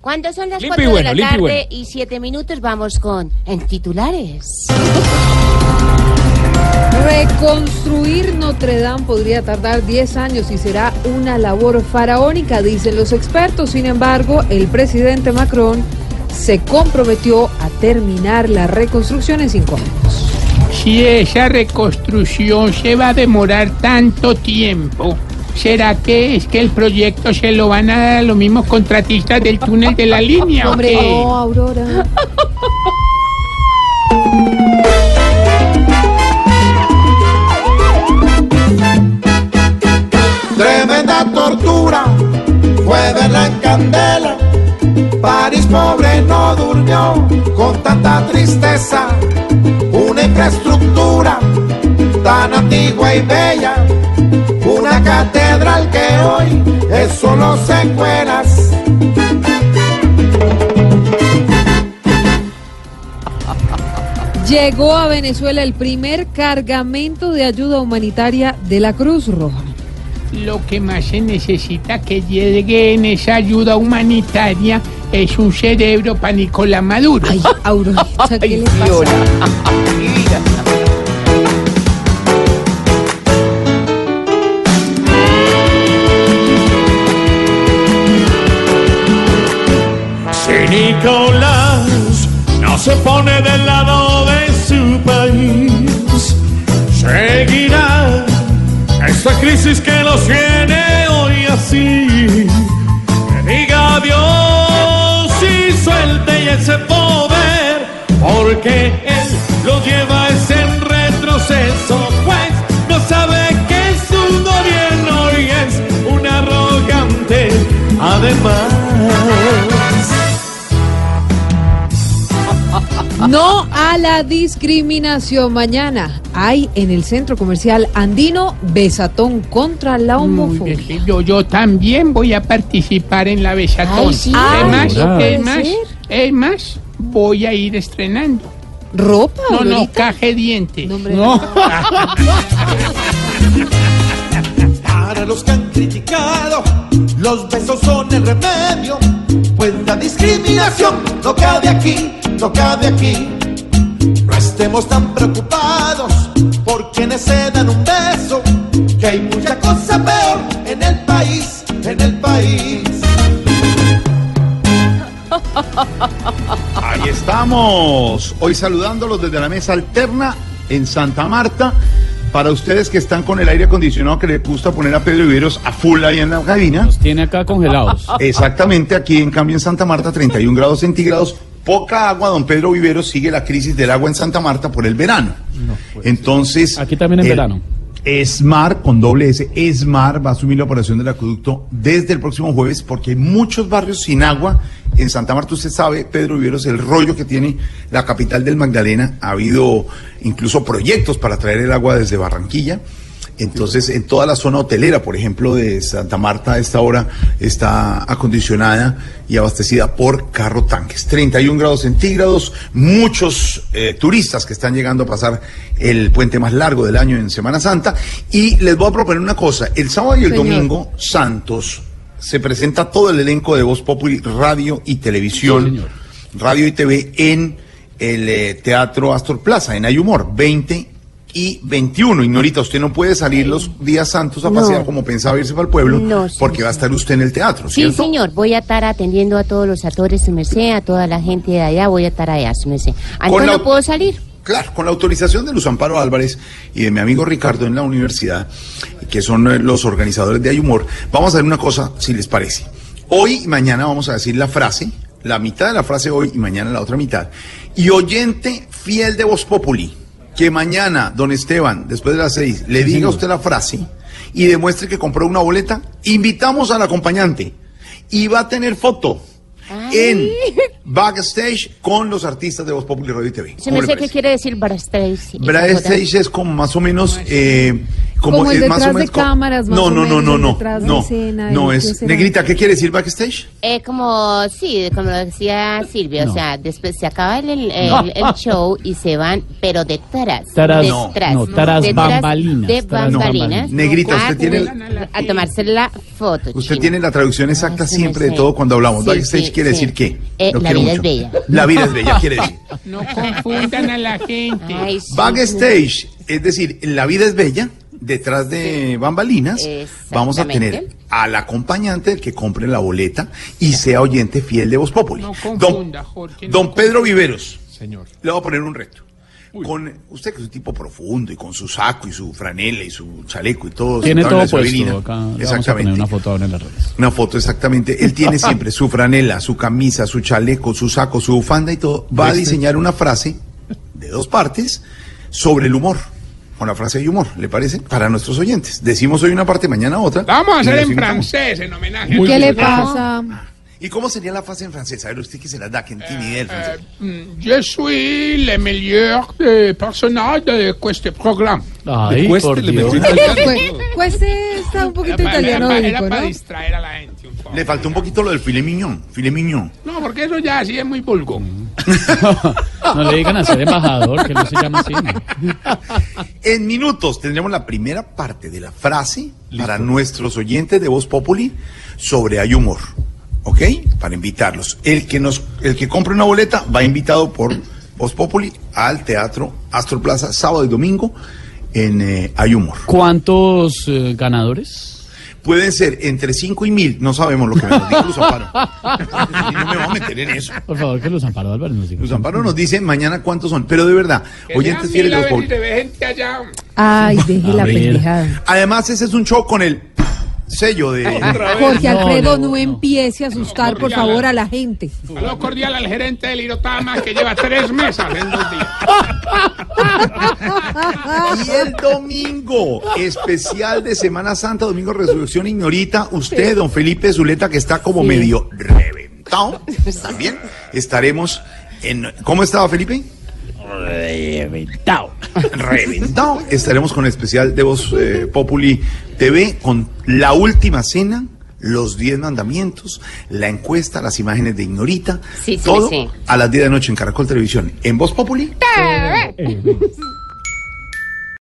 Cuando son las Limpio y 4 bueno, de la limpio y tarde bueno. y 7 minutos, vamos con en titulares. Reconstruir Notre Dame podría tardar 10 años y será una labor faraónica, dicen los expertos. Sin embargo, el presidente Macron se comprometió a terminar la reconstrucción en 5 años. Si esa reconstrucción se va a demorar tanto tiempo, ¿será que es que el proyecto se lo van a dar a los mismos contratistas del túnel de la línea? o Hombre, qué? no, Aurora. Tremenda tortura fue verla en candela. París pobre no durmió con tanta tristeza. Una infraestructura tan antigua y bella. Una catedral solo secuelas. Llegó a Venezuela el primer cargamento de ayuda humanitaria de la Cruz Roja. Lo que más se necesita que llegue en esa ayuda humanitaria es un cerebro para Nicolás Maduro. Ay, Aurorita, ¿qué le pasa? Nicolás no se pone del lado de su país, seguirá esta crisis que los tiene hoy así. Que diga adiós y suelte ese poder, porque él lo lleva es en retroceso, pues no sabe No a la discriminación. Mañana hay en el centro comercial andino besatón contra la homofobia. Yo, yo también voy a participar en la besatón. Ay, sí. es Ay, más, ¿no puede es más, es más, voy a ir estrenando. ¿Ropa? No, no, caje diente. No, hombre, Para los que han criticado, los besos son el remedio. Pues la discriminación no cabe aquí, no cabe aquí. No estemos tan preocupados por quienes se dan un beso, que hay mucha cosa peor en el país, en el país. Ahí estamos. Hoy saludándolos desde la mesa alterna en Santa Marta. Para ustedes que están con el aire acondicionado que les gusta poner a Pedro Viveros a full ahí en la cabina. Nos tiene acá congelados. Exactamente, aquí en cambio en Santa Marta, 31 grados centígrados. Poca agua, don Pedro Viveros sigue la crisis del agua en Santa Marta por el verano. Entonces. Aquí también en el verano. ESMAR, con doble S, ESMAR va a asumir la operación del acueducto desde el próximo jueves porque hay muchos barrios sin agua. En Santa Marta, usted sabe, Pedro Viveros, el rollo que tiene la capital del Magdalena. Ha habido incluso proyectos para traer el agua desde Barranquilla. Entonces, en toda la zona hotelera, por ejemplo, de Santa Marta, a esta hora está acondicionada y abastecida por carro tanques. 31 grados centígrados, muchos eh, turistas que están llegando a pasar el puente más largo del año en Semana Santa. Y les voy a proponer una cosa, el sábado y el Señor. domingo, Santos, se presenta todo el elenco de Voz Populi, radio y televisión, Sí, radio y TV en el eh, Teatro Astor Plaza, en Ayumor, 20 y 21. Ignorita, usted no puede salir los días santos a No. pasear como pensaba irse para el pueblo, No, sí, porque va a estar usted en el teatro, Sí, señor, voy a estar atendiendo a todos los actores, su merced, a toda la gente de allá, voy a estar allá, su merced. Antes la- no puedo salir. Claro, con la autorización de Luz Amparo Álvarez y de mi amigo Ricardo en la universidad, que son eh, los organizadores de Ayumor, vamos a hacer una cosa, si les parece. Hoy y mañana vamos a decir la frase, la mitad de la frase hoy y mañana la otra mitad. Y oyente fiel de Voz Populi, que mañana, don Esteban, después de las seis, le diga a usted la frase y demuestre que compró una boleta, invitamos al acompañante y va a tener foto en backstage con los artistas de Voz Populi Radio y TV. ¿Cómo le merced, ¿qué quiere decir backstage? Backstage es como más o menos eh, Como el es más o detrás de menos co- cámaras, más no, o no, no, menos, no, no, detrás de no, escena, no ¿y es. Negrita, ¿qué quiere decir backstage? Eh, como, sí, como lo decía Silvio, No. o sea, después se acaba el, el, el- el show y se van, pero detrás. Tras- detrás, no, tras detrás bambalinas, De bambalinas. bambalinas. Negrita, a, usted tiene tomar- a tomarse la foto. Usted chino. tiene la traducción exacta Ah, sí, siempre de todo cuando hablamos. Sí, backstage sí, quiere sí. decir qué? Eh, la vida es mucho. bella. La vida es bella, quiere decir. No confundan a la gente. Ay, sí. Backstage, es decir, la vida es bella, detrás de bambalinas, vamos a tener al acompañante del que compre la boleta y sea oyente fiel de Voz Populi. No don, confunda, Jorge, no don Pedro Viveros, Señor. le voy a poner un reto. Con usted que es un tipo profundo y con su saco y su franela y su chaleco y todo. Tiene todo puesto. Acá le vamos a poner Exactamente. una foto ahora en las redes. Una foto, exactamente. Él tiene siempre su franela, su camisa, su chaleco, su saco, su bufanda y todo. Va a diseñar una frase de dos partes sobre el humor. Una frase de humor, ¿le parece? Para nuestros oyentes. Decimos hoy una parte, mañana otra. Vamos a hacer en francés, en homenaje. a ¿Qué le nuestro- pasa? ¿Y cómo sería la frase en francés? A ver, usted que se la da, que tiene idea del francés. Mm, Je suis le meilleur de personnage de este programa. Ay, cueste, por le Dios. pues está un poquito Era para- italiano, era para- era para ¿no? distraer a la gente un poco. Le faltó un poquito lo del filet mignon. Filet mignon. No, porque eso ya sí es muy vulgo. No le digan a ser embajador, que no se llama así. En minutos tendremos la primera parte de la frase para nuestros oyentes de Voz Populi sobre hay humor. ¿Ok? Para invitarlos. El que nos, el que compre una boleta va invitado por Voz Populi al Teatro Astro Plaza sábado y domingo en eh, Hay Humor. ¿Cuántos eh, ganadores? Pueden ser entre 5 y mil, no sabemos lo que nos dijo Luz Amparo. No me voy a meter en eso. Por favor, que los Amparo Álvarez nos diga. Luz Amparo nos dice mañana cuántos son, pero de verdad, oyentes fieles de gente allá. Ay, deje la pendejada. Además, ese es un show con el sello de... Jorge Alfredo, no, no, no. empiece a asustar, por favor, a la gente. Saludo cordial al gerente del Irotama que lleva tres mesas en dos días. Y el domingo, especial de Semana Santa, domingo Resurrección Ignorita, usted, don Felipe Zuleta, que está como medio reventado, también estaremos en... ¿Cómo estaba Felipe? Reventado. Reventado. Estaremos con el especial de Voz eh, Populi TV, con la última cena, los 10 mandamientos, la encuesta, las imágenes de Ignorita, Sí, sí, todo sí. a las 10 de la noche en Caracol Televisión, en Voz Populi.